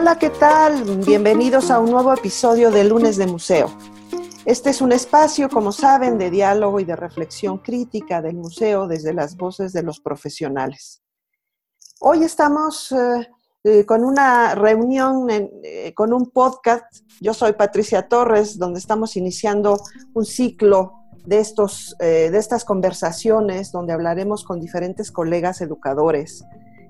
Hola, ¿qué tal? Bienvenidos a un nuevo episodio de Lunes de Museo. Este es un espacio, como saben, de diálogo y de reflexión crítica del museo desde las voces de los profesionales. Hoy estamos eh, eh, con una reunión, eh, con un podcast. Yo soy Patricia Torres, donde estamos iniciando un ciclo de, estos, de estas conversaciones, donde hablaremos con diferentes colegas educadores,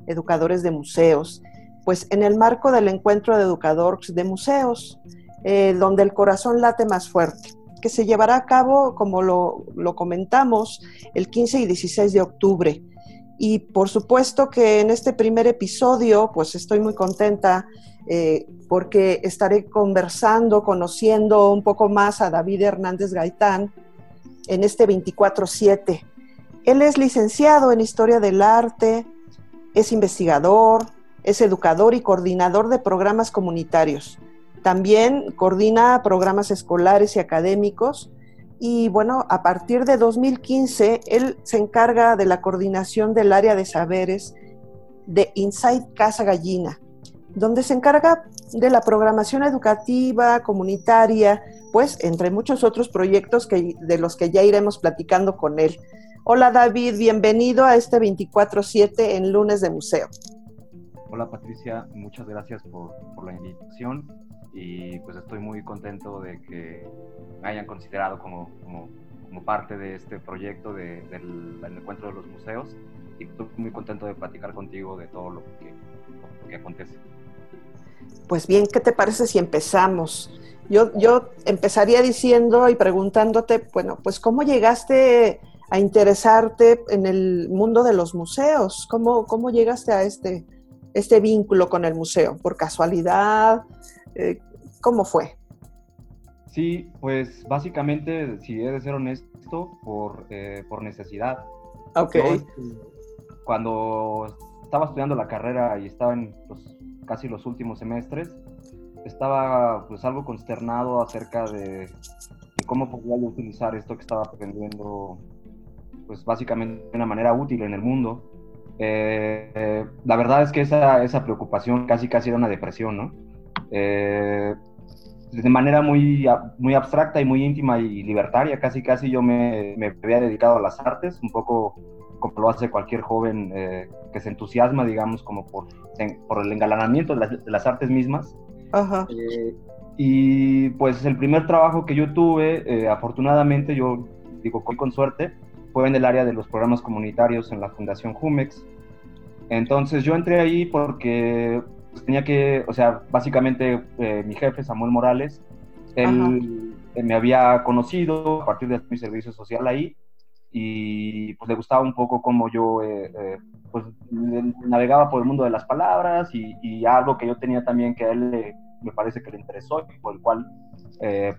educadores de museos, pues en el marco del encuentro de educadores de museos, eh, donde el corazón late más fuerte, que se llevará a cabo, como lo, comentamos, el 15 y 16 de octubre. Y por supuesto que en este primer episodio, pues estoy muy contenta eh, porque estaré conversando, conociendo un poco más a David Hernández Gaitán en este 24-7. Él es licenciado en Historia del Arte, es investigador, es educador y coordinador de programas comunitarios. También coordina programas escolares y académicos. Y bueno, a partir de 2015, él se encarga de la coordinación del área de saberes de Inside Casa Gallina, donde se encarga de la programación educativa, comunitaria, pues entre muchos otros proyectos que, de los que ya iremos platicando con él. Hola David, bienvenido a este 24-7 en lunes de museo. Hola Patricia, muchas gracias por, la invitación y pues estoy muy contento de que me hayan considerado como, parte de este proyecto de, del, encuentro de los museos y estoy muy contento de platicar contigo de todo lo que, que acontece. Pues bien, ¿qué te parece si empezamos? Yo, yo empezaría diciendo y preguntándote, bueno, pues ¿cómo llegaste a interesarte en el mundo de los museos? ¿Cómo, cómo llegaste a este, este vínculo con el museo? ¿Por casualidad? Eh, ¿Cómo fue? Sí, pues básicamente, si he de ser honesto, por, eh, por necesidad. Ok. cuando estaba estudiando la carrera y estaba en los, casi los últimos semestres, estaba pues algo consternado acerca de, de cómo podía utilizar esto que estaba aprendiendo pues básicamente de una manera útil en el mundo. Eh, la verdad es que esa, esa, preocupación casi casi era una depresión, ¿no? Eh, de manera muy, muy abstracta y muy íntima y libertaria, casi casi yo me, me había dedicado a las artes, un poco como lo hace cualquier joven eh, que se entusiasma, digamos, como por, por el engalanamiento de las, de las artes mismas. Ajá. y pues el primer trabajo que yo tuve, afortunadamente, yo digo, con suerte, fue en el área de los programas comunitarios en la Fundación Jumex. Entonces yo entré ahí porque pues, tenía que, o sea, básicamente eh, mi jefe, Samuel Morales, él eh, me había conocido a partir de mi servicio social ahí y pues le gustaba un poco cómo yo eh, pues navegaba por el mundo de las palabras y, algo que yo tenía también que a él me parece que le interesó y por el cual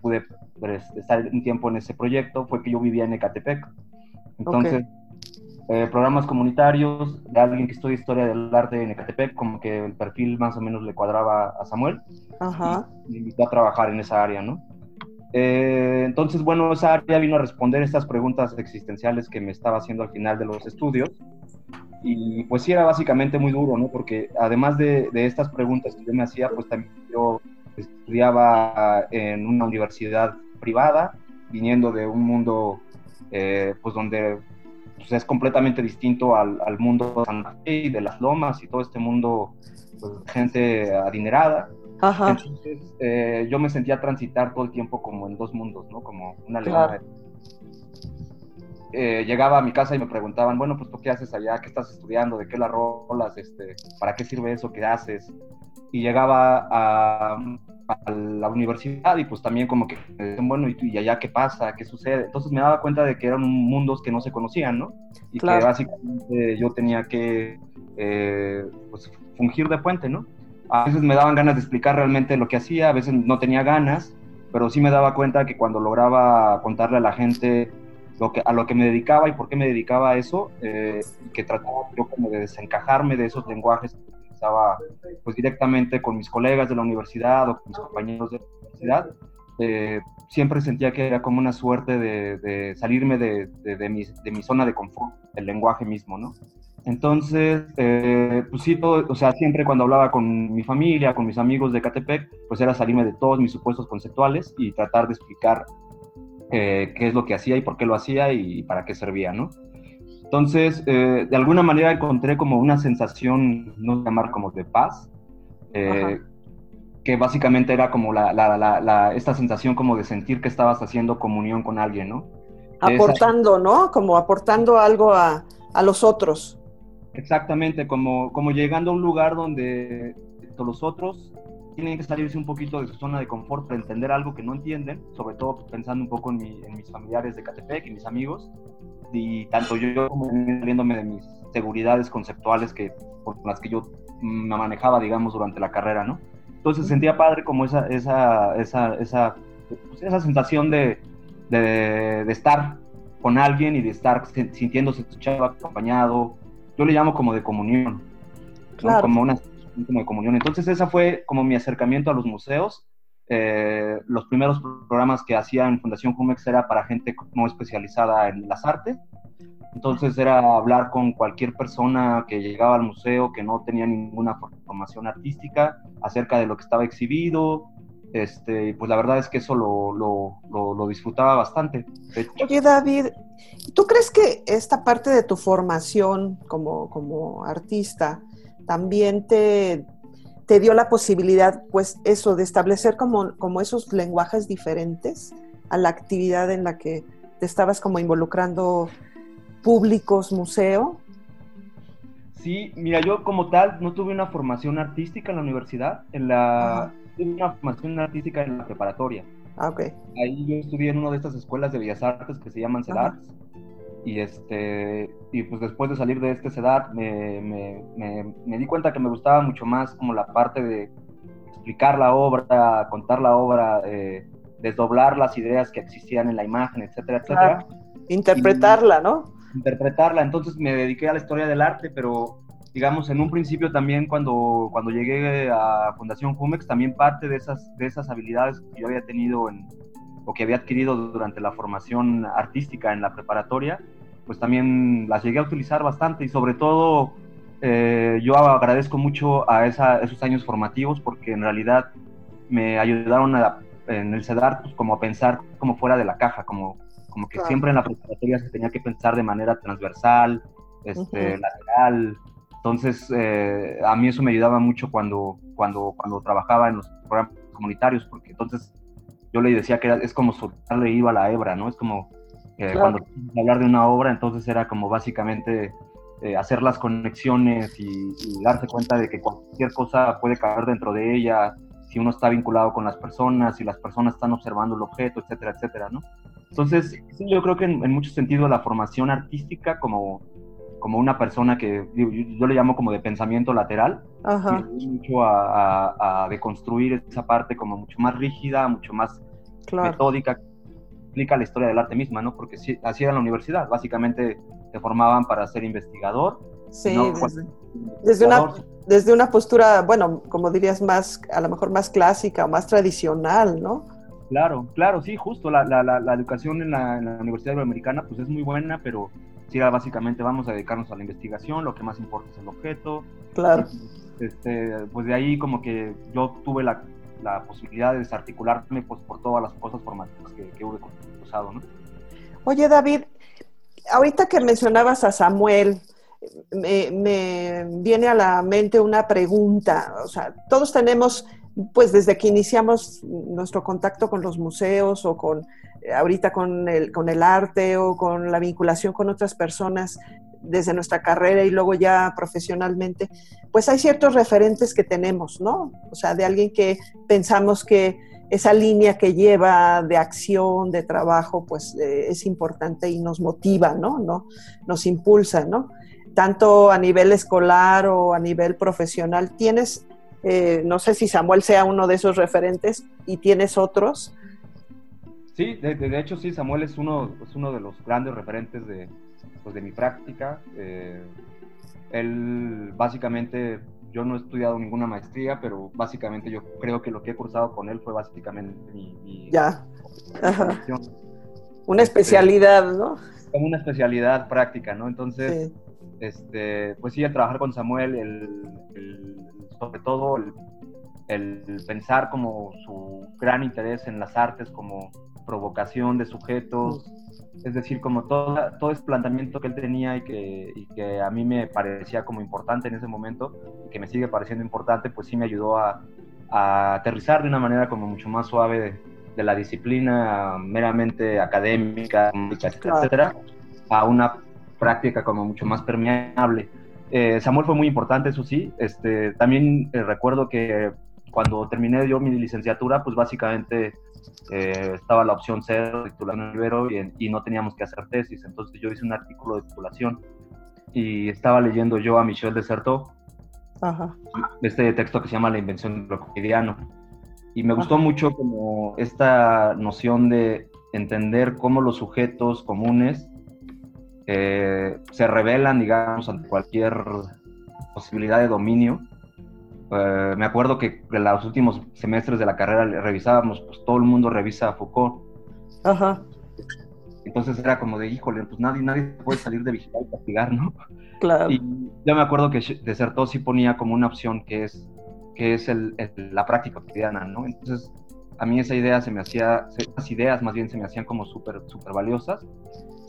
pude pues, estar un tiempo en ese proyecto fue que yo vivía en Ecatepec. Entonces, eh, programas comunitarios de alguien que estudia historia del arte en Ecatepec, como que el perfil más o menos le cuadraba a Samuel. Ajá. Y me invitó a trabajar en esa área, ¿no? Eh, entonces, bueno, esa área vino a responder estas preguntas existenciales que me estaba haciendo al final de los estudios. Y pues sí era básicamente muy duro, ¿no? Porque además de, de estas preguntas que yo me hacía, pues también yo estudiaba en una universidad privada, viniendo de un mundo eh, pues donde pues, es completamente distinto al, al, mundo de Santa Fe y de las lomas y todo este mundo, pues, gente adinerada. Ajá. Entonces eh, yo me sentía transitar todo el tiempo como en dos mundos, ¿no? Como una claro. Eh, llegaba a mi casa y me preguntaban, bueno, pues tú qué haces allá, qué estás estudiando, de qué la rolas, este, para qué sirve eso, qué haces. Y llegaba a, a la universidad y pues también como que bueno, ¿y, ¿y allá qué pasa? ¿Qué sucede? Entonces me daba cuenta de que eran mundos que no se conocían, ¿no? Y Claro. que básicamente yo tenía que eh, pues, fungir de puente, ¿no? A veces me daban ganas de explicar realmente lo que hacía, a veces no tenía ganas, pero sí me daba cuenta que cuando lograba contarle a la gente lo que, a lo que me dedicaba y por qué me dedicaba a eso, eh, que trataba yo como de desencajarme de esos lenguajes utilizaba pues directamente con mis colegas de la universidad o con mis compañeros de la universidad, eh, siempre sentía que era como una suerte de, de salirme de, de, de, mi, de mi zona de confort, el lenguaje mismo, ¿no? Entonces, eh, pues sí, todo, o sea, siempre cuando hablaba con mi familia, con mis amigos de Catepec, pues era salirme de todos mis supuestos conceptuales y tratar de explicar eh, qué es lo que hacía y por qué lo hacía y para qué servía, ¿no? Entonces, eh, de alguna manera encontré como una sensación, no llamar como de paz, que básicamente era como la, la, la, esta sensación como de sentir que estabas haciendo comunión con alguien, ¿no? Aportando, ¿no? Como aportando algo a, a los otros. Exactamente, como, como llegando a un lugar donde los otros tienen que salirse un poquito de su zona de confort para entender algo que no entienden, sobre todo pensando un poco en, mis familiares de Catepec y mis amigos, y tanto yo como saliéndome de mis seguridades conceptuales que, por las que yo me manejaba, digamos, durante la carrera, ¿no? Entonces sentía padre como esa, esa, esa, esa, pues, esa sensación de, de, de, estar con alguien y de estar sintiéndose escuchado, acompañado, yo le llamo como de comunión, como una como de comunión. Entonces esa fue como mi acercamiento a los museos. Eh, los primeros programas que hacía en Fundación Jumex era para gente no especializada en las artes. Entonces era hablar con cualquier persona que llegaba al museo que no tenía ninguna formación artística acerca de lo que estaba exhibido. Este, pues la verdad es que eso lo, lo, disfrutaba bastante. Oye, David, ¿Tú crees que esta parte de tu formación como artista también te, te, dio la posibilidad, pues eso, de establecer como, como esos lenguajes diferentes a la actividad en la que te estabas como involucrando públicos, museo? Sí, mira, yo como tal no tuve una formación artística en la universidad, en la, tuve una formación artística en la preparatoria. Ah, ok. Ahí yo estudié en una de estas escuelas de bellas artes que se llaman CEDARTS. Y, este, y pues después de salir de CEDART me, me, me, di cuenta que me gustaba mucho más como la parte de explicar la obra, contar la obra, eh, desdoblar las ideas que existían en la imagen, etcétera, etcétera. Interpretarla, ¿no? Interpretarla. Entonces me dediqué a la historia del arte, pero digamos, en un principio también cuando, cuando llegué a Fundación Jumex, también parte de esas, de esas habilidades que yo había tenido en, o que había adquirido durante la formación artística en la preparatoria, pues también las llegué a utilizar bastante y sobre todo eh, yo agradezco mucho a esa, esos años formativos porque en realidad me ayudaron en el CEDAR pues, como a pensar como fuera de la caja, como, como que siempre en la preparatoria se tenía que pensar de manera transversal, este, lateral, entonces, eh, a mí eso me ayudaba mucho cuando, cuando, cuando trabajaba en los programas comunitarios, porque entonces yo le decía que era, es como soltarle iba a la hebra, ¿no? Es como que cuando hablar de una obra, entonces era como básicamente eh, hacer las conexiones y, darse cuenta de que cualquier cosa puede caer dentro de ella, si uno está vinculado con las personas, si las personas están observando el objeto, etcétera, etcétera, ¿no? Entonces, sí, yo creo que en, en mucho sentido la formación artística como como una persona que yo, le llamo como de pensamiento lateral, Ajá. mucho a, deconstruir esa parte como mucho más rígida, mucho más metódica, que explica la historia del arte misma, ¿no? Porque así era en la universidad, básicamente te formaban para ser investigador. Sí, desde, una, desde una postura, bueno, como dirías, más, a lo mejor más clásica o más tradicional, ¿no? Claro, claro, sí, justo, la, la, la educación en la, en la Universidad Iberoamericana pues es muy buena, pero sí, básicamente vamos a dedicarnos a la investigación, lo que más importa es el objeto. Claro. Este, pues de ahí como que yo tuve la, la posibilidad de desarticularme pues, por todas las cosas formativas que, que hubo usado, ¿no? Oye, David, ahorita que mencionabas a Samuel, me, me, viene a la mente una pregunta. O sea, todos tenemos, pues desde que iniciamos nuestro contacto con los museos o con ahorita con el, con el arte o con la vinculación con otras personas desde nuestra carrera y luego ya profesionalmente, pues hay ciertos referentes que tenemos, ¿no? O sea, de alguien que pensamos que esa línea que lleva de acción, de trabajo, pues eh, es importante y nos motiva, ¿no? ¿no? Nos impulsa, ¿no? Tanto a nivel escolar o a nivel profesional. Tienes, eh, no sé si Samuel sea uno de esos referentes y tienes otros Sí, de, hecho sí, Samuel es uno, es uno de los grandes referentes de, pues, de mi práctica. Eh, él básicamente, yo no he estudiado ninguna maestría, pero básicamente yo creo que lo que he cursado con él fue básicamente mi... ya. Una especialidad, ¿no? Como una especialidad práctica, ¿no? Entonces, este, pues sí, el trabajar con Samuel, sobre todo el, pensar como su gran interés en las artes como provocación de sujetos, es decir, como todo, todo ese planteamiento que él tenía y que, y que, a mí me parecía como importante en ese momento, y que me sigue pareciendo importante, pues sí me ayudó a, a aterrizar de una manera como mucho más suave de, la disciplina meramente académica, etcétera, a una práctica como mucho más permeable. Eh, Samuel fue muy importante, eso sí. Este, también eh, recuerdo que cuando terminé yo mi licenciatura, pues básicamente eh, estaba la opción cero, titulación en Ibero, y, y, no teníamos que hacer tesis. Entonces yo hice un artículo de titulación y estaba leyendo yo a Michel Desertot, Ajá. este texto que se llama La invención de lo cotidiano. Y me gustó mucho como esta noción de entender cómo los sujetos comunes eh, se revelan, digamos, ante cualquier posibilidad de dominio. Eh, me acuerdo que en los últimos semestres de la carrera revisábamos, pues todo el mundo revisa a Foucault. Ajá. Entonces era como de, híjole, pues nadie, nadie puede salir de vigilar y castigar, ¿no? Claro. Y yo me acuerdo que Desertó sí ponía como una opción que es, que es el, la práctica cotidiana, ¿no? Entonces, a mí esa idea se me hacía, esas ideas más bien se me hacían como súper, súper valiosas.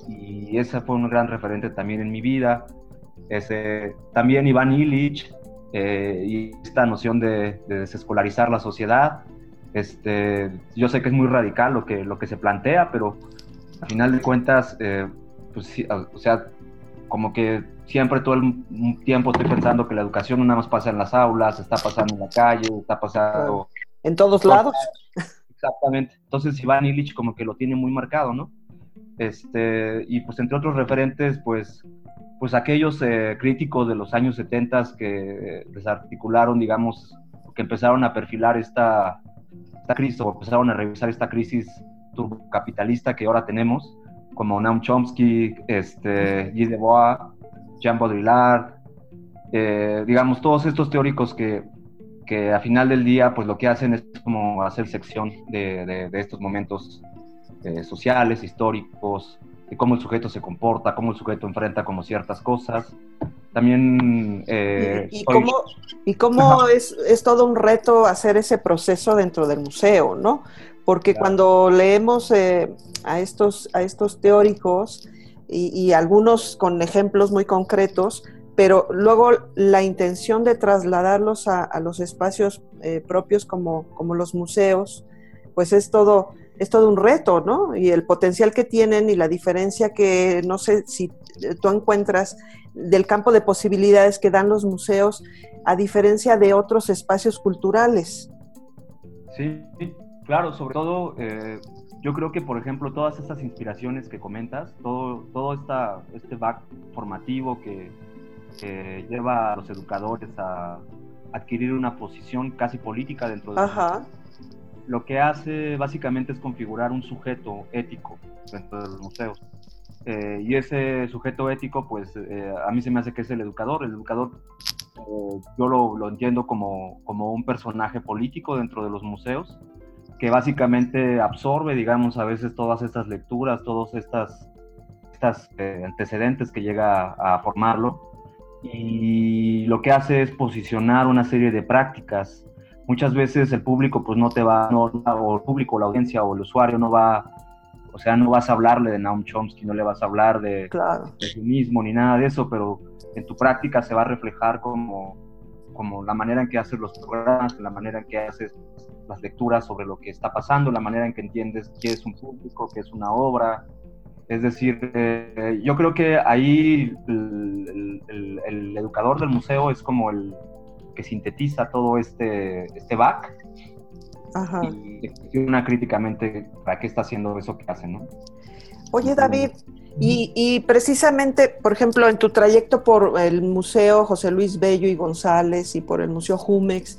Y ese fue un gran referente también en mi vida. Ese, también Iván Illich eh, y esta noción de, de, desescolarizar la sociedad. Este, yo sé que es muy radical lo que, lo que se plantea, pero al final de cuentas, eh, pues o sea, como que siempre todo el tiempo estoy pensando que la educación no nada más pasa en las aulas, está pasando en la calle, está pasando... En todos lados. Exactamente. Entonces Iván Illich como que lo tiene muy marcado, ¿no? Este, y pues entre otros referentes, pues, pues aquellos eh, críticos de los años 70 que desarticularon, digamos, que empezaron a perfilar esta, esta crisis o empezaron a revisar esta crisis capitalista que ahora tenemos, como Noam Chomsky, este, Debois, Jean Baudrillard, eh, digamos, todos estos teóricos que, que a final del día, pues lo que hacen es como hacer sección de, de, estos momentos eh, sociales, históricos, de cómo el sujeto se comporta, cómo el sujeto enfrenta como ciertas cosas. También... Eh, ¿Y, cómo, y cómo es, es, todo un reto hacer ese proceso dentro del museo, ¿no? porque cuando leemos eh, a, estos, a estos teóricos y, algunos con ejemplos muy concretos, pero luego la intención de trasladarlos a, los espacios eh, propios como, como los museos, pues es todo, es todo un reto, ¿no? Y el potencial que tienen y la diferencia que no sé si tú encuentras del campo de posibilidades que dan los museos a diferencia de otros espacios culturales. Sí, Claro, sobre todo, eh, yo creo que, por ejemplo, todas estas inspiraciones que comentas, todo, todo esta, este back formativo que, lleva a los educadores a adquirir una posición casi política dentro de Ajá. Lo que hace básicamente es configurar un sujeto ético dentro de los museos. Eh, y ese sujeto ético, pues eh, a mí se me hace que es el educador. El educador yo lo, lo, entiendo como, como un personaje político dentro de los museos que básicamente absorbe, digamos, a veces todas estas lecturas, todos estas, estas eh, antecedentes que llega a, formarlo. Y lo que hace es posicionar una serie de prácticas. Muchas veces el público pues no te va, o el público, la audiencia o el usuario no va, o sea, no vas a hablarle de Naum Chomsky, no le vas a hablar de, de sí mismo ni nada de eso, pero en tu práctica se va a reflejar como, como la manera en que haces los programas, la manera en que haces las lecturas sobre lo que está pasando, la manera en que entiendes qué es un público, qué es una obra. Es decir, eh, yo creo que ahí el, educador del museo es como el que sintetiza todo este, este back Ajá. y una críticamente para qué está haciendo eso que hace, ¿no? Oye, David, y, y, precisamente, por ejemplo, en tu trayecto por el Museo José Luis Bello y González y por el Museo Jumex,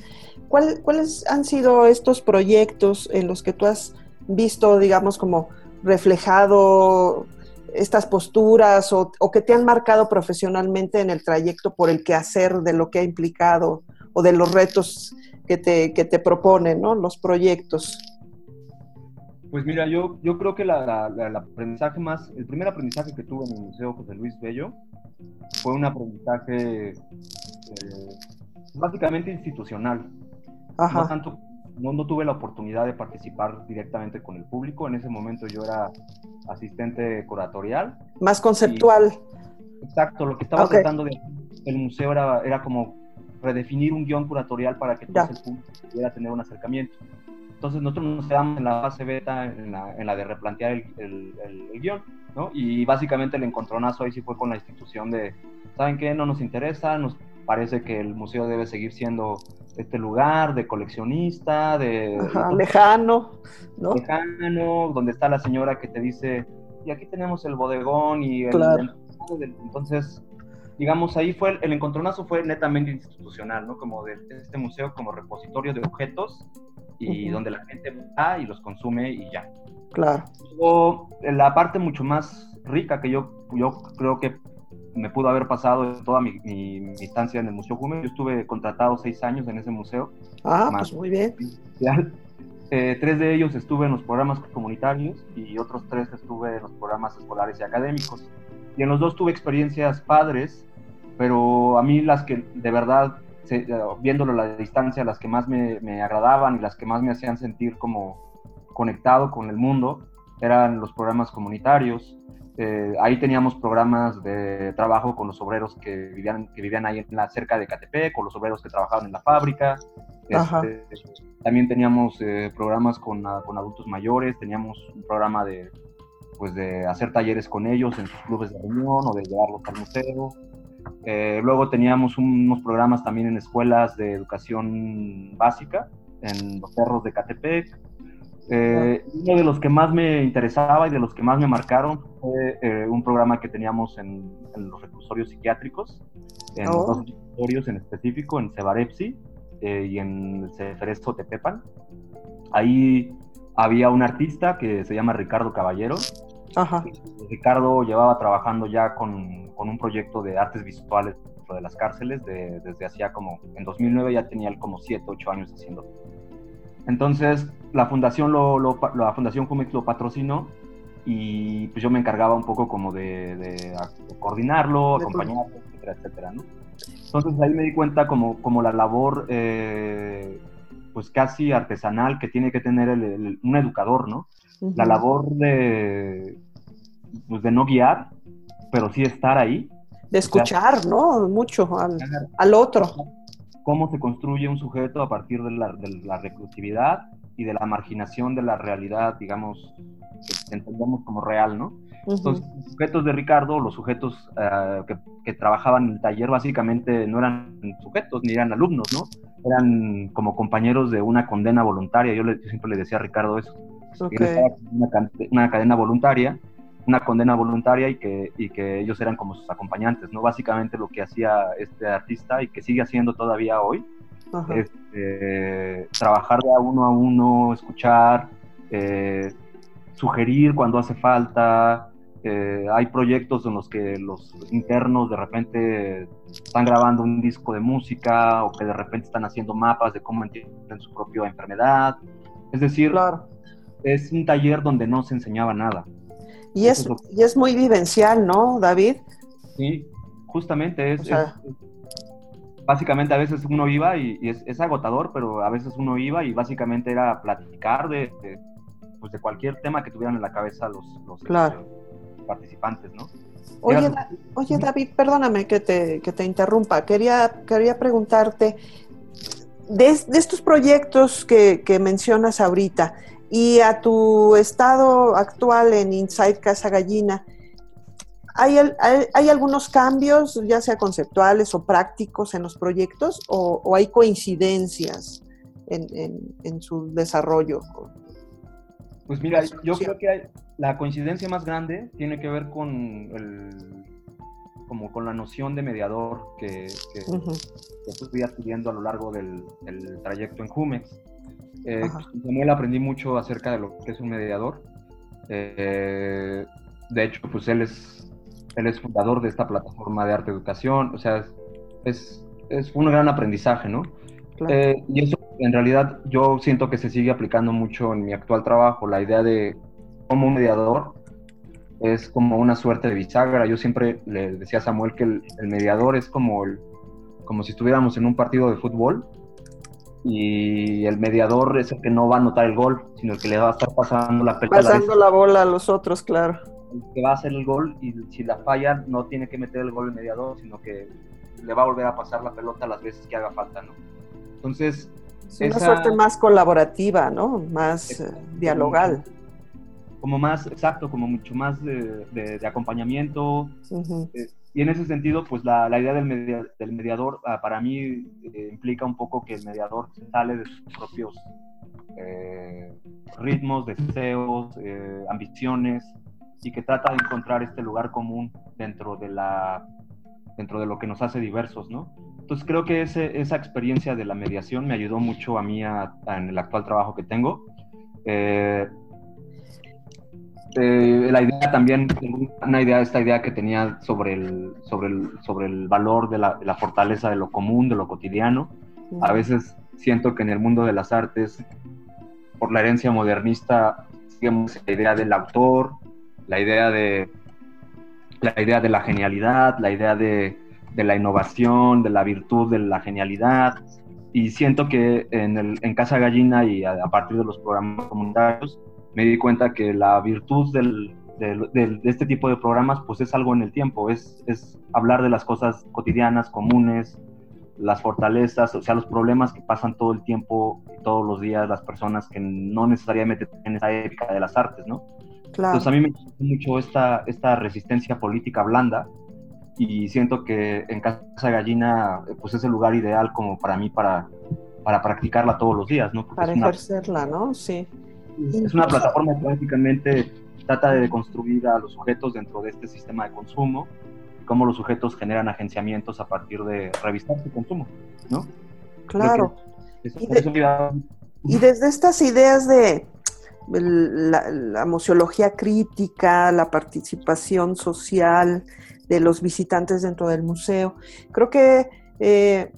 ¿cuáles han sido estos proyectos en los que tú has visto, digamos, como reflejado estas posturas o, que te han marcado profesionalmente en el trayecto por el quehacer de lo que ha implicado o de los retos que te, que te proponen, ¿no? Los proyectos. Pues mira, yo, yo creo que la, aprendizaje más, el primer aprendizaje que tuve en el Museo José Luis Bello fue un aprendizaje eh, básicamente institucional. No tanto, no, no, tuve la oportunidad de participar directamente con el público. En ese momento yo era asistente curatorial. Más conceptual. exacto, lo que estaba tratando de el museo era, era como redefinir un guion curatorial para que todo el público pudiera tener un acercamiento. Entonces nosotros nos quedamos en la fase beta, en la, en la de replantear el, el, el, guion, ¿no? Y básicamente el encontronazo ahí sí fue con la institución de, ¿saben qué? No nos interesa, nos parece que el museo debe seguir siendo este lugar de coleccionista, de... lejano, ¿no? Lejano, donde está la señora que te dice, y aquí tenemos el bodegón y el... Entonces, digamos, ahí fue, el encontronazo fue netamente institucional, ¿no? Como de este museo como repositorio de objetos y donde la gente va y los consume y ya. Claro. La parte mucho más rica que yo, yo creo que me pudo haber pasado toda mi, mi, estancia en el Museo Jume. Yo estuve contratado seis años en ese museo. Ah, pues muy bien. Eh, tres de ellos estuve en los programas comunitarios y otros tres estuve en los programas escolares y académicos. Y en los dos tuve experiencias padres, pero a mí las que de verdad, viéndolo a la distancia, las que más me, me agradaban y las que más me hacían sentir como conectado con el mundo eran los programas comunitarios, eh, ahí teníamos programas de trabajo con los obreros que vivían, que vivían ahí en la, cerca de Catepec, con los obreros que trabajaban en la fábrica. Este, también teníamos eh, programas con, ah, con, adultos mayores, teníamos un programa de, pues de hacer talleres con ellos en sus clubes de reunión o de llevarlos al museo. Eh, luego teníamos unos programas también en escuelas de educación básica, en los cerros de Catepec. Eh, uno de los que más me interesaba y de los que más me marcaron fue eh, un programa que teníamos en, los reclusorios psiquiátricos, en oh. dos reclusorios en específico, en Cebarepsi eh, y en Ceferezo Tepepan. Ahí había un artista que se llama Ricardo Caballero. Ricardo llevaba trabajando ya con, con, un proyecto de artes visuales dentro de las cárceles desde hacía como, en 2009 ya tenía como 7, 8 años haciendo entonces, la fundación, lo, la fundación Jumex lo patrocinó y pues yo me encargaba un poco como de, coordinarlo, acompañarlo, etcétera, etcétera, ¿no? Entonces ahí me di cuenta como, como la labor eh, pues casi artesanal que tiene que tener un educador, ¿no? La labor de, pues de no guiar, pero sí estar ahí. De escuchar, ¿no? Mucho al, al otro cómo se construye un sujeto a partir de la, reclusividad y de la marginación de la realidad, digamos, que entendemos como real, ¿no? Entonces, los sujetos de Ricardo, los sujetos eh, que, trabajaban en el taller, básicamente no eran sujetos ni eran alumnos, ¿no? Eran como compañeros de una condena voluntaria. Yo, le, siempre le decía a Ricardo eso. Una, una cadena voluntaria una condena voluntaria y que, y que ellos eran como sus acompañantes, ¿no? Básicamente lo que hacía este artista y que sigue haciendo todavía hoy es eh, trabajar de a uno a uno, escuchar, eh, sugerir cuando hace falta. Eh, hay proyectos en los que los internos de repente están grabando un disco de música o que de repente están haciendo mapas de cómo entienden su propia enfermedad. Es decir, es un taller donde no se enseñaba nada. Y es, y es muy vivencial, ¿no, David? Sí, justamente es, básicamente a veces uno iba y, es, agotador, pero a veces uno iba y básicamente era platicar de, pues de cualquier tema que tuvieran en la cabeza los, los este, participantes, ¿no? Oye, oye, David, perdóname que te, que te interrumpa. Quería, quería preguntarte, de, de estos proyectos que, que mencionas ahorita, y a tu estado actual en Inside Casa Gallina, ¿hay, hay, algunos cambios, ya sea conceptuales o prácticos, en los proyectos o, hay coincidencias en, su desarrollo? Pues mira, yo creo que la coincidencia más grande tiene que ver con el, como con la noción de mediador que, que, adquiriendo a lo largo del, del trayecto en Jumex. Eh, él aprendí mucho acerca de lo que es un mediador. Eh, de hecho, pues él es, él es fundador de esta plataforma de arte educación. O sea, es, es un gran aprendizaje, ¿no? Eh, y eso en realidad yo siento que se sigue aplicando mucho en mi actual trabajo, la idea de cómo un mediador es como una suerte de bisagra. Yo siempre le decía a Samuel que el, mediador es como, el, como si estuviéramos en un partido de fútbol y el mediador es el que no va a anotar el gol, sino el que le va a estar pasando la pelota. Pasando la, bola a los otros, claro. El que va a hacer el gol y si la falla no tiene que meter el gol el mediador, sino que le va a volver a pasar la pelota las veces que haga falta, ¿no? Entonces... Es una suerte más colaborativa, ¿no? Más eh, dialogal como más exacto, como mucho más de, acompañamiento. Eh, y en ese sentido, pues la, la idea del, mediador ah, para mí eh, implica un poco que el mediador sale de sus propios eh, ritmos, deseos, ambiciones y que trata de encontrar este lugar común dentro de la dentro de lo que nos hace diversos, ¿no? Entonces creo que ese, esa experiencia de la mediación me ayudó mucho a mí en el actual trabajo que tengo. Eh, la idea también, una idea, esta idea que tenía sobre el, sobre el, sobre el valor de la, la fortaleza de lo común, de lo cotidiano. A veces siento que en el mundo de las artes, por la herencia modernista, seguimos la idea del autor, la idea de la idea de la genialidad, la idea de, de la innovación, de la virtud de la genialidad. Y siento que en, el, en Casa Gallina y a partir de los programas comunitarios, me di cuenta que la virtud del, de este tipo de programas pues es algo en el tiempo, es, es hablar de las cosas cotidianas, comunes, las fortalezas, o sea, los problemas que pasan todo el tiempo, todos los días, las personas que no necesariamente tienen esa ética de las artes, ¿no? Claro. Entonces a mí me gusta mucho esta, esta resistencia política blanda y siento que en Casa Gallina pues es el lugar ideal como para mí para, para practicarla todos los días, ¿no? para ejercerla, ¿no? Sí. Es una plataforma que básicamente trata de construir a los sujetos dentro de este sistema de consumo y cómo los sujetos generan agenciamientos a partir de revisar su consumo, ¿no? Claro. y, desde estas ideas de la, la, museología crítica, la participación social de los visitantes dentro del museo, creo que eh,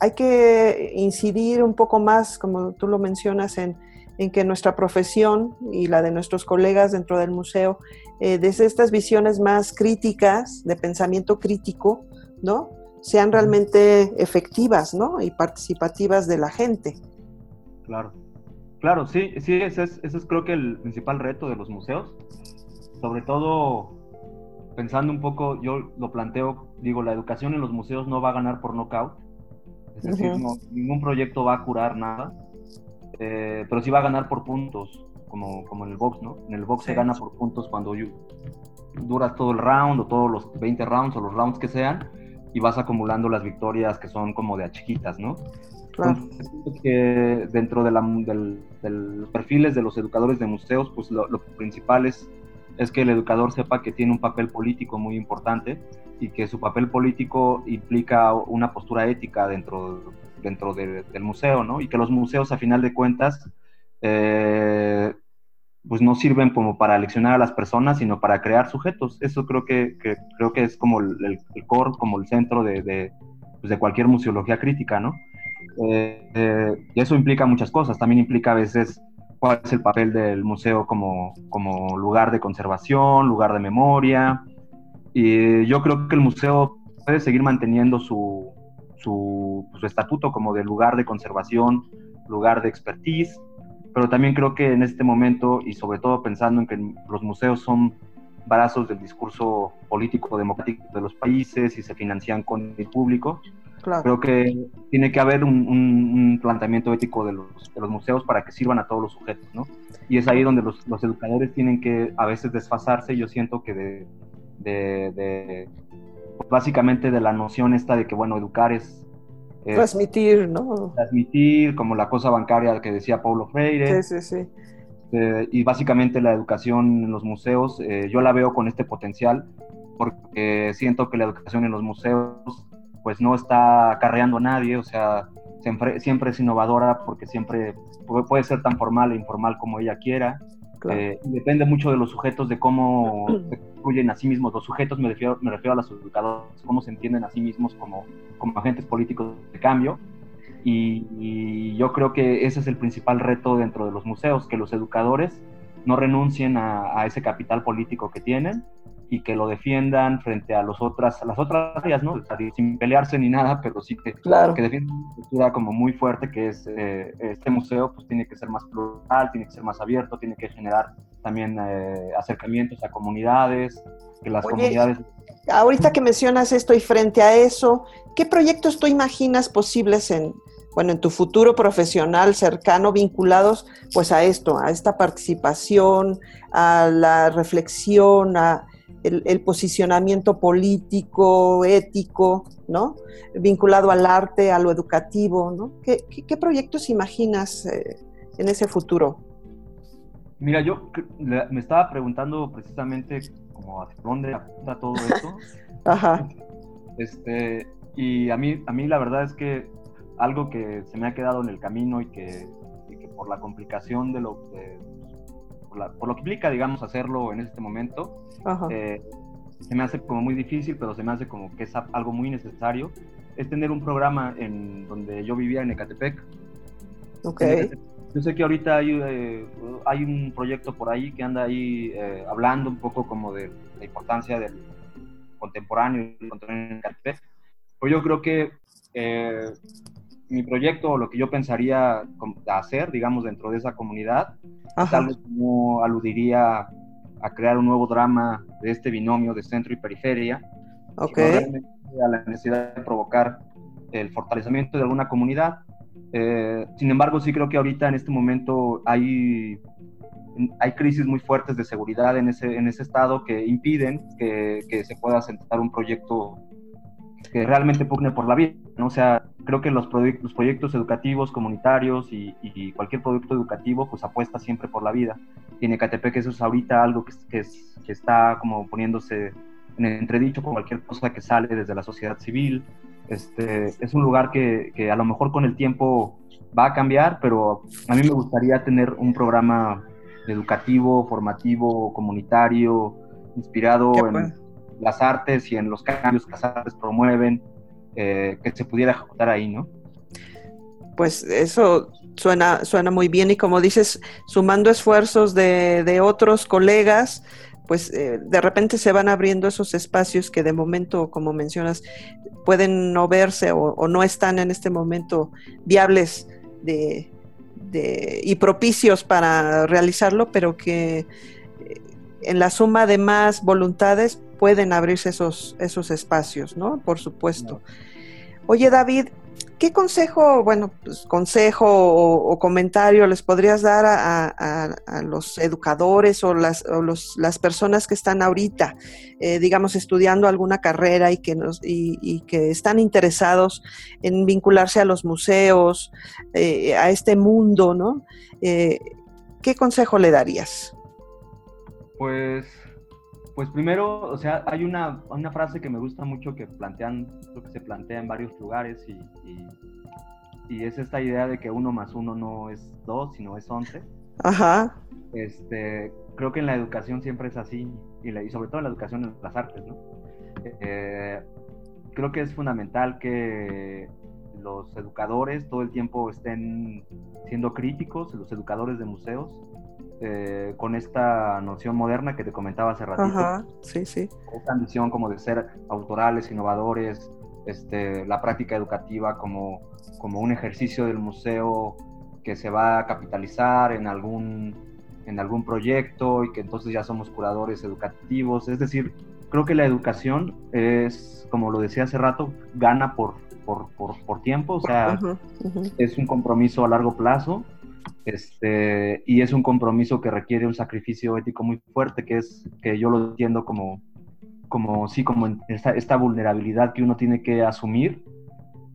hay que incidir un poco más, como tú lo mencionas, en en que nuestra profesión y la de nuestros colegas dentro del museo, eh, desde estas visiones más críticas, de pensamiento crítico, ¿no? sean realmente efectivas ¿no? y participativas de la gente. Claro, claro, sí, sí, ese es, ese es creo que el principal reto de los museos, sobre todo pensando un poco, yo lo planteo, digo, la educación en los museos no va a ganar por knockout, es decir, ningún proyecto va a curar nada, eh, pero sí va a ganar por puntos, como, como en el box, ¿no? En el box se gana por puntos cuando duras todo el round o todos los 20 rounds o los rounds que sean y vas acumulando las victorias que son como de a chiquitas, ¿no? Claro. que dentro de, la, del, los perfiles de los educadores de museos, pues lo, lo principal es, es que el educador sepa que tiene un papel político muy importante y que su papel político implica una postura ética dentro dentro del museo, ¿no? Y que los museos, a final de cuentas, eh, pues no sirven como para leccionar a las personas, sino para crear sujetos. Eso creo que, creo que es como el, core, como el centro de, pues de, cualquier museología crítica, ¿no? Eh, eh, y eso implica muchas cosas. También implica a veces cuál es el papel del museo como, como lugar de conservación, lugar de memoria. Y yo creo que el museo puede seguir manteniendo su, su, estatuto como de lugar de conservación, lugar de expertise, pero también creo que en este momento, y sobre todo pensando en que los museos son brazos del discurso político democrático de los países y se financian con el público, creo que tiene que haber un, planteamiento ético de los, de los, museos para que sirvan a todos los sujetos, ¿no? Y es ahí donde los, los educadores tienen que a veces desfasarse, yo siento que de, de básicamente de la noción esta de que, bueno, educar es... transmitir, ¿no? Transmitir, como la cosa bancaria que decía Paulo Freire. Sí, sí, sí. Eh, y básicamente la educación en los museos, eh, yo la veo con este potencial, porque siento que la educación en los museos pues no está acarreando a nadie, o sea, siempre, siempre es innovadora porque siempre puede ser tan formal e informal como ella quiera. Eh, depende mucho de los sujetos, de cómo se construyen a sí mismos. Los sujetos, me refiero, me refiero a los educadores, cómo se entienden a sí mismos como, como agentes políticos de cambio. Y, yo creo que ese es el principal reto dentro de los museos, que los educadores no renuncien a, ese capital político que tienen y que lo defiendan frente a los otras, las otras áreas, ¿no? sin pelearse ni nada, pero sí que, claro. que defiendan una postura como muy fuerte que es eh, este museo, pues tiene que ser más plural, tiene que ser más abierto, tiene que generar también eh, acercamientos a comunidades, que las comunidades... Ahorita que mencionas esto y frente a eso, ¿qué proyectos tú imaginas posibles en, bueno, en tu futuro profesional cercano vinculados pues a esto, a esta participación, a la reflexión, a el, posicionamiento político, ético, ¿no? Vinculado al arte, a lo educativo, ¿no? ¿Qué, proyectos imaginas eh, en ese futuro? Mira, yo me estaba preguntando precisamente como hacia dónde apunta todo eso. Ajá. Este, y a mí, a mí la verdad es que algo que se me ha quedado en el camino y que, por la complicación de lo por, lo que implica, digamos, hacerlo en este momento, eh, se me hace como muy difícil, pero se me hace como que es algo muy necesario, es tener un programa en donde yo vivía en Ecatepec. Ok. Yo sé que ahorita hay, eh, hay un proyecto por ahí que anda ahí eh, hablando un poco como de la importancia del contemporáneo, en Ecatepec. Pues yo creo que mi proyecto o lo que yo pensaría hacer, digamos, dentro de esa comunidad, tal vez no aludiría a crear un nuevo drama de este binomio de centro y periferia, okay. a la necesidad de provocar el fortalecimiento de alguna comunidad. Eh, sin embargo, sí creo que ahorita en este momento hay, hay crisis muy fuertes de seguridad en ese, en ese estado que impiden que, que se pueda sentar un proyecto que realmente pugne por la vida. ¿No? O sea, creo que los, los proyectos educativos, comunitarios y, cualquier producto educativo, pues apuesta siempre por la vida. Y en Ecatepec eso es ahorita algo que, que, que está como poniéndose en entredicho por cualquier cosa que sale desde la sociedad civil. Este, es un lugar que, que, a lo mejor con el tiempo va a cambiar, pero a mí me gustaría tener un programa educativo, formativo, comunitario, inspirado en, las artes y en los cambios que las artes promueven, eh, que se pudiera ejecutar ahí, ¿no? Pues eso suena, suena muy bien y como dices, sumando esfuerzos de, otros colegas, pues eh, de repente se van abriendo esos espacios que de momento, como mencionas, pueden no verse o, no están en este momento viables de, y propicios para realizarlo, pero que eh, en la suma de más voluntades pueden abrirse esos, esos espacios, ¿no? Por supuesto. Oye, David, ¿qué consejo, bueno, pues, consejo o, comentario les podrías dar a, los educadores o, las, las, personas que están ahorita, eh, digamos, estudiando alguna carrera y que, nos, y, que están interesados en vincularse a los museos, eh, a este mundo, ¿no? Eh, ¿Qué consejo le darías? Pues pues primero, o sea, hay una, una, frase que me gusta mucho que plantean, que se plantea en varios lugares y, y, es esta idea de que uno más uno no es dos, sino es once. Ajá. Este, creo que en la educación siempre es así y, y sobre todo en la educación en las artes, ¿no? Eh, creo que es fundamental que los educadores todo el tiempo estén siendo críticos, los educadores de museos, eh, con esta noción moderna que te comentaba hace ratito. Ajá, sí, sí. Esta ambición como de ser autorales, innovadores, este, la práctica educativa como, como un ejercicio del museo que se va a capitalizar en algún, en algún proyecto y que entonces ya somos curadores educativos. Es decir, creo que la educación es, como lo decía hace rato, gana por, por, por, tiempo, o sea, es un compromiso a largo plazo este, y es un compromiso que requiere un sacrificio ético muy fuerte, que es que yo lo entiendo como, como sí, como esta, esta vulnerabilidad que uno tiene que asumir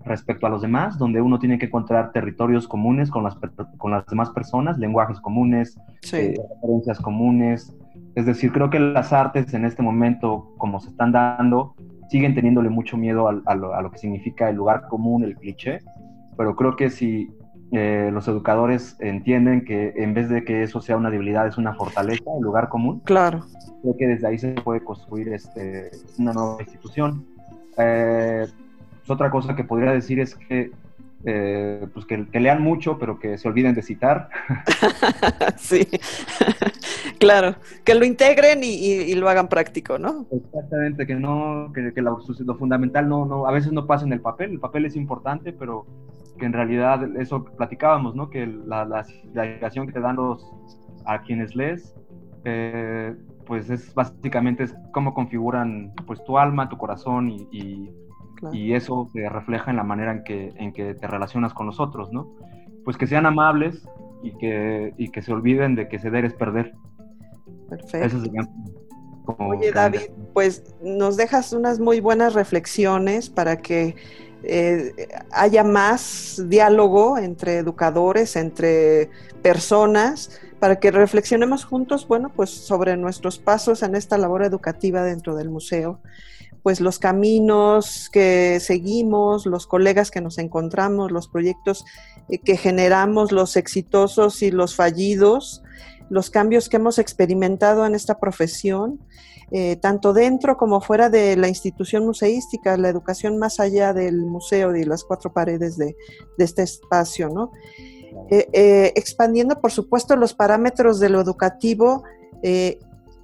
respecto a los demás, donde uno tiene que encontrar territorios comunes con las, con las demás personas, lenguajes comunes, eh, referencias comunes. Es decir, creo que las artes en este momento, como se están dando, siguen teniéndole mucho miedo a, lo, a lo, que significa el lugar común, el cliché, pero creo que si eh, los educadores entienden que en vez de que eso sea una debilidad, es una fortaleza, un lugar común. Claro. Creo que desde ahí se puede construir este, una nueva institución. Eh, pues otra cosa que podría decir es que eh, pues que, lean mucho, pero que se olviden de citar. sí, claro, que lo integren y, lo hagan práctico, ¿no? Exactamente, que no, que, lo, fundamental no, no, a veces no pasa en el papel, el papel es importante, pero que en realidad eso platicábamos, ¿no? Que la, la, educación que te dan los, a quienes lees, eh, pues es básicamente es cómo configuran pues tu alma, tu corazón y y eso se refleja en la manera en que, en que te relacionas con los otros, ¿no? Pues que sean amables y que, y que se olviden de que ceder es perder. Perfecto. Oye, David, pues nos dejas unas muy buenas reflexiones para que eh, haya más diálogo entre educadores, entre personas, para que reflexionemos juntos, bueno, pues sobre nuestros pasos en esta labor educativa dentro del museo. Pues los caminos que seguimos, los colegas que nos encontramos, los proyectos eh, que generamos, los exitosos y los fallidos, los cambios que hemos experimentado en esta profesión, eh, tanto dentro como fuera de la institución museística, la educación más allá del museo y las cuatro paredes de, este espacio, ¿no? Eh, expandiendo, por supuesto, los parámetros de lo educativo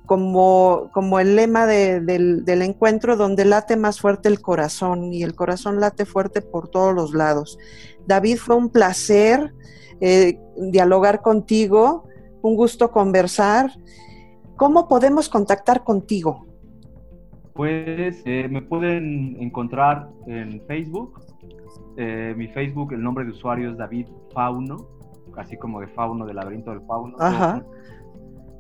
como, como el lema del, encuentro donde late más fuerte el corazón y el corazón late fuerte por todos los lados. David, fue un placer eh, dialogar contigo, un gusto conversar. ¿Cómo podemos contactar contigo? Pues eh, me pueden encontrar en Facebook. Eh, mi Facebook, el nombre de usuario es David Fauno, así como de Fauno, del laberinto del Fauno. Ajá.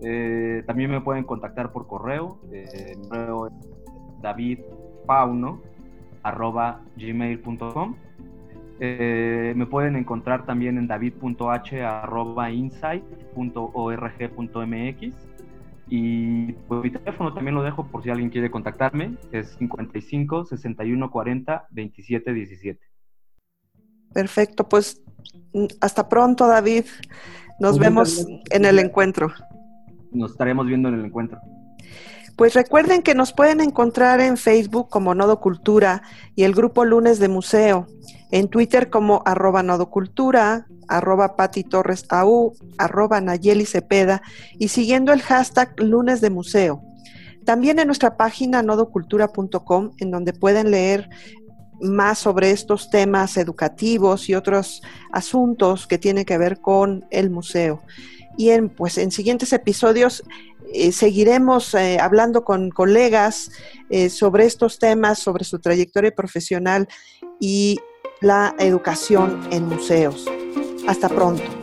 Eh, también me pueden contactar por correo. Mi correo es davidpauno.gmail.com eh, me pueden encontrar también en david.h.insight.org.mx y pues, mi teléfono también lo dejo por si alguien quiere contactarme, es 55 61 40 27 17. Perfecto, pues hasta pronto David. Nos vemos en el encuentro nos estaremos viendo en el encuentro. Pues recuerden que nos pueden encontrar en Facebook como Nodo Cultura y el grupo Lunes de Museo, en Twitter como arroba Nodo Cultura, arroba Pati Torres arroba Nayeli Cepeda y siguiendo el hashtag Lunes de Museo. También en nuestra página nodocultura.com, en donde pueden leer más sobre estos temas educativos y otros asuntos que tienen que ver con el museo y en, pues, en siguientes episodios eh, seguiremos eh, hablando con colegas eh, sobre estos temas, sobre su trayectoria profesional y la educación en museos. Hasta pronto.